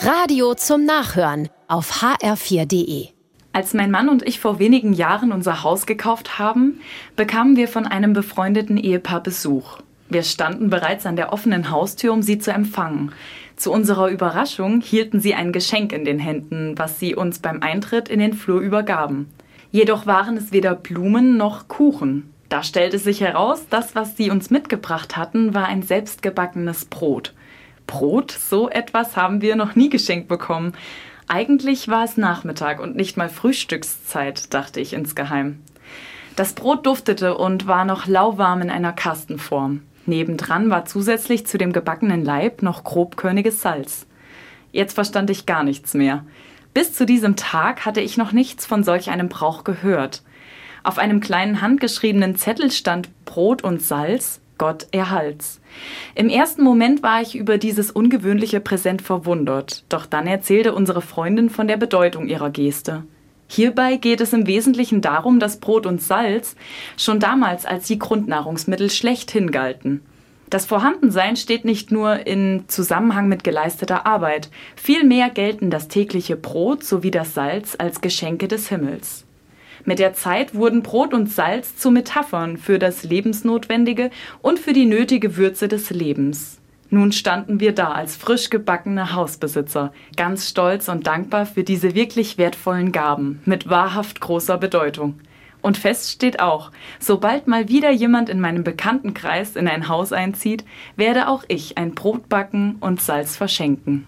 Radio zum Nachhören auf hr4.de. Als mein Mann und ich vor wenigen Jahren unser Haus gekauft haben, bekamen wir von einem befreundeten Ehepaar Besuch. Wir standen bereits an der offenen Haustür, um sie zu empfangen. Zu unserer Überraschung hielten sie ein Geschenk in den Händen, was sie uns beim Eintritt in den Flur übergaben. Jedoch waren es weder Blumen noch Kuchen. Da stellte sich heraus, das, was sie uns mitgebracht hatten, war ein selbstgebackenes Brot. Brot? So etwas haben wir noch nie geschenkt bekommen. Eigentlich war es Nachmittag und nicht mal Frühstückszeit, dachte ich insgeheim. Das Brot duftete und war noch lauwarm in einer Kastenform. Nebendran war zusätzlich zu dem gebackenen Leib noch grobkörniges Salz. Jetzt verstand ich gar nichts mehr. Bis zu diesem Tag hatte ich noch nichts von solch einem Brauch gehört. Auf einem kleinen handgeschriebenen Zettel stand Brot und Salz, Gott erhalts. Im ersten Moment war ich über dieses ungewöhnliche Präsent verwundert, doch dann erzählte unsere Freundin von der Bedeutung ihrer Geste. Hierbei geht es im Wesentlichen darum, dass Brot und Salz schon damals als die Grundnahrungsmittel schlechthin galten. Das Vorhandensein steht nicht nur in Zusammenhang mit geleisteter Arbeit, vielmehr gelten das tägliche Brot sowie das Salz als Geschenke des Himmels. Mit der Zeit wurden Brot und Salz zu Metaphern für das Lebensnotwendige und für die nötige Würze des Lebens. Nun standen wir da als frisch gebackene Hausbesitzer, ganz stolz und dankbar für diese wirklich wertvollen Gaben mit wahrhaft großer Bedeutung. Und fest steht auch, sobald mal wieder jemand in meinem Bekanntenkreis in ein Haus einzieht, werde auch ich ein Brot backen und Salz verschenken.